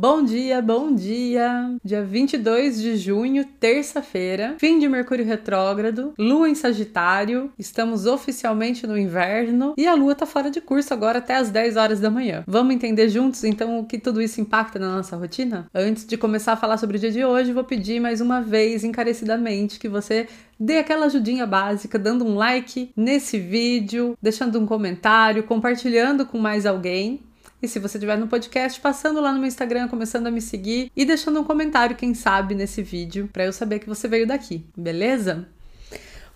Bom dia, bom dia! Dia 22 de junho, terça-feira, fim de Mercúrio retrógrado, Lua em Sagitário, estamos oficialmente no inverno e a Lua tá fora de curso agora até as 10 horas da manhã. Vamos entender juntos então o que tudo isso impacta na nossa rotina? Antes de começar a falar sobre o dia de hoje, vou pedir mais uma vez encarecidamente que você dê aquela ajudinha básica, dando um like nesse vídeo, deixando um comentário, compartilhando com mais alguém e se você estiver no podcast, passando lá no meu Instagram, começando a me seguir e deixando um comentário, quem sabe, nesse vídeo, para eu saber que você veio daqui, beleza?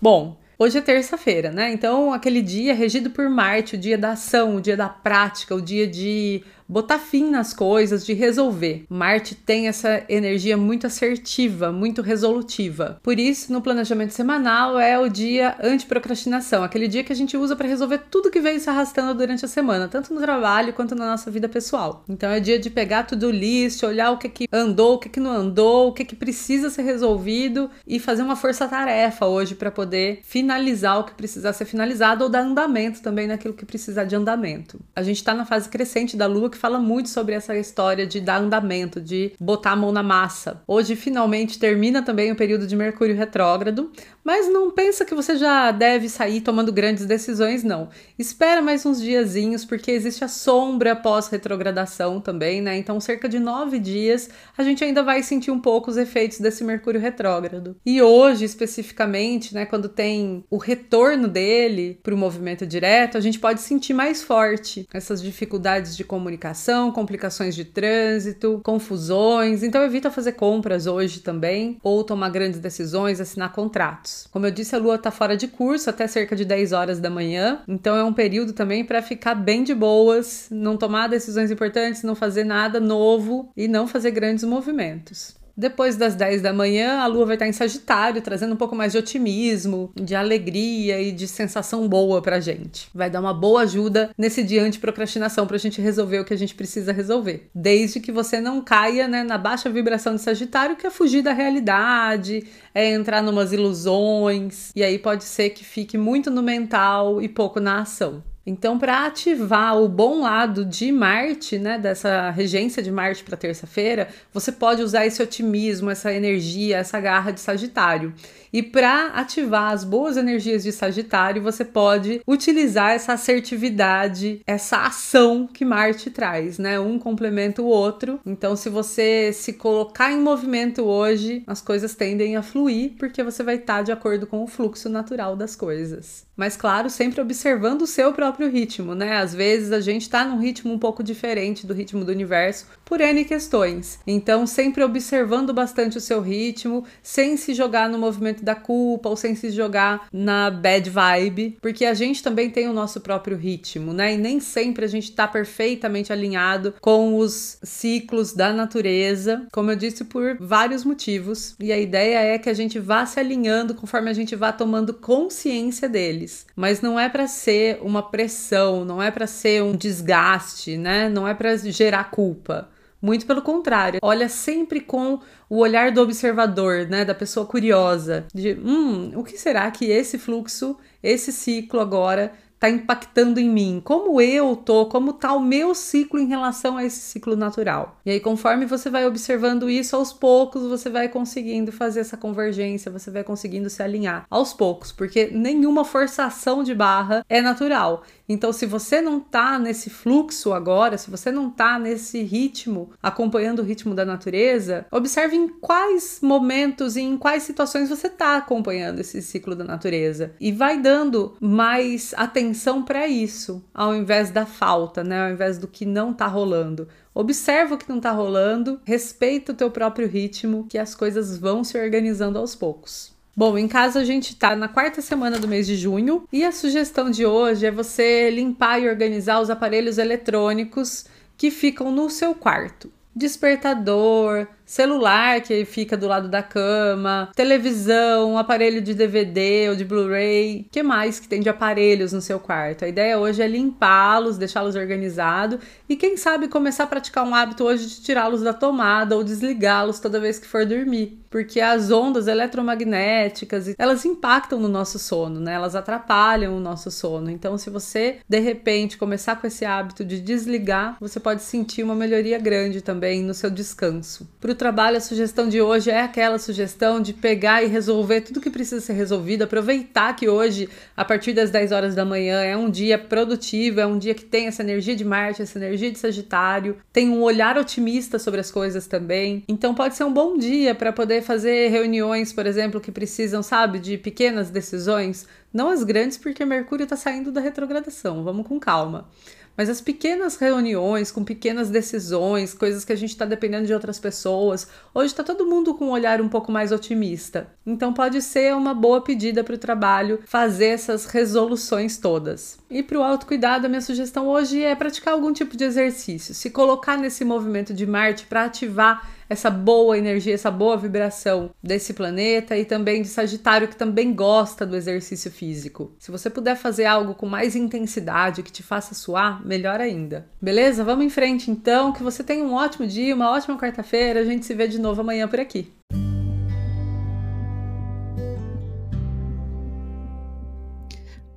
Bom, Hoje é terça-feira, né? Então, aquele dia regido por Marte, o dia da ação, o dia da prática, o dia de botar fim nas coisas, de resolver. Marte tem essa energia muito assertiva, muito resolutiva. Por isso, no planejamento semanal é o dia anti-procrastinação, aquele dia que a gente usa para resolver tudo que veio se arrastando durante a semana, tanto no trabalho quanto na nossa vida pessoal. Então é dia de pegar tudo list, olhar o que que andou, o que que não andou, o que que precisa ser resolvido e fazer uma força-tarefa hoje para poder finalizar o que precisa ser finalizado ou dar andamento também naquilo que precisa de andamento. A gente está na fase crescente da lua que fala muito sobre essa história de dar andamento, de botar a mão na massa. Hoje finalmente termina também o período de Mercúrio retrógrado, mas não pensa que você já deve sair tomando grandes decisões, não. Espera mais uns diazinhos, porque existe a sombra pós-retrogradação também, né? Então, cerca de nove dias, a gente ainda vai sentir um pouco os efeitos desse Mercúrio retrógrado. E hoje, especificamente, né, quando tem o retorno dele para o movimento direto, a gente pode sentir mais forte essas dificuldades de comunicação, complicações de trânsito, confusões. Então, evita fazer compras hoje também, ou tomar grandes decisões, assinar contratos. Como eu disse, a lua está fora de curso até cerca de 10 horas da manhã, então é um período também para ficar bem de boas, não tomar decisões importantes, não fazer nada novo e não fazer grandes movimentos. Depois das 10 da manhã, a lua vai estar em Sagitário, trazendo um pouco mais de otimismo, de alegria e de sensação boa pra gente. Vai dar uma boa ajuda nesse dia de procrastinação pra gente resolver o que a gente precisa resolver. Desde que você não caia né, na baixa vibração de Sagitário, que é fugir da realidade, é entrar numas ilusões, e aí pode ser que fique muito no mental e pouco na ação. Então, para ativar o bom lado de Marte, né, dessa regência de Marte para terça-feira, você pode usar esse otimismo, essa energia, essa garra de Sagitário. E para ativar as boas energias de Sagitário, você pode utilizar essa assertividade, essa ação que Marte traz, né? Um complementa o outro. Então, se você se colocar em movimento hoje, as coisas tendem a fluir, porque você vai estar de acordo com o fluxo natural das coisas. Mas, claro, sempre observando o seu próprio ritmo, né? Às vezes a gente está num ritmo um pouco diferente do ritmo do universo por N questões. Então, sempre observando bastante o seu ritmo, sem se jogar no movimento da culpa ou sem se jogar na bad vibe, porque a gente também tem o nosso próprio ritmo, né? E nem sempre a gente está perfeitamente alinhado com os ciclos da natureza, como eu disse, por vários motivos. E a ideia é que a gente vá se alinhando conforme a gente vá tomando consciência deles. Mas não é para ser uma pressão, não é para ser um desgaste, né? Não é para gerar culpa. Muito pelo contrário, olha sempre com o olhar do observador, né, da pessoa curiosa, de, hum, o que será que esse fluxo, esse ciclo agora está impactando em mim? Como eu tô? Como está o meu ciclo em relação a esse ciclo natural? E aí, conforme você vai observando isso, aos poucos você vai conseguindo fazer essa convergência, você vai conseguindo se alinhar aos poucos, porque nenhuma forçação de barra é natural. Então, se você não tá nesse fluxo agora, se você não tá nesse ritmo, acompanhando o ritmo da natureza, observe em quais momentos e em quais situações você tá acompanhando esse ciclo da natureza e vai dando mais atenção para isso, ao invés da falta, né? Ao invés do que não tá rolando. Observa o que não tá rolando, respeita o teu próprio ritmo, que as coisas vão se organizando aos poucos. Bom, em casa a gente tá na quarta semana do mês de junho e a sugestão de hoje é você limpar e organizar os aparelhos eletrônicos que ficam no seu quarto. Despertador, celular que fica do lado da cama, televisão, aparelho de DVD ou de Blu-ray. que mais que tem de aparelhos no seu quarto? A ideia hoje é limpá-los, deixá-los organizados e quem sabe começar a praticar um hábito hoje de tirá-los da tomada ou desligá-los toda vez que for dormir, porque as ondas eletromagnéticas, elas impactam no nosso sono, né? Elas atrapalham o nosso sono. Então, se você de repente começar com esse hábito de desligar, você pode sentir uma melhoria grande também no seu descanso. Para o trabalho, a sugestão de hoje é aquela sugestão de pegar e resolver tudo que precisa ser resolvido, aproveitar que hoje, a partir das 10 horas da manhã, é um dia produtivo, é um dia que tem essa energia de Marte, essa energia de Sagitário, tem um olhar otimista sobre as coisas também. Então pode ser um bom dia para poder fazer reuniões, por exemplo, que precisam, sabe, de pequenas decisões, não as grandes porque Mercúrio está saindo da retrogradação. Vamos com calma. Mas as pequenas reuniões, com pequenas decisões, coisas que a gente está dependendo de outras pessoas, hoje está todo mundo com um olhar um pouco mais otimista. Então pode ser uma boa pedida para o trabalho fazer essas resoluções todas. E para o autocuidado, a minha sugestão hoje é praticar algum tipo de exercício, se colocar nesse movimento de Marte para ativar essa boa energia, essa boa vibração desse planeta e também de Sagitário, que também gosta do exercício físico. Se você puder fazer algo com mais intensidade, que te faça suar, melhor ainda. Beleza? Vamos em frente então. Que você tenha um ótimo dia, uma ótima quarta-feira. A gente se vê de novo amanhã por aqui.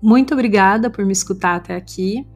Muito obrigada por me escutar até aqui.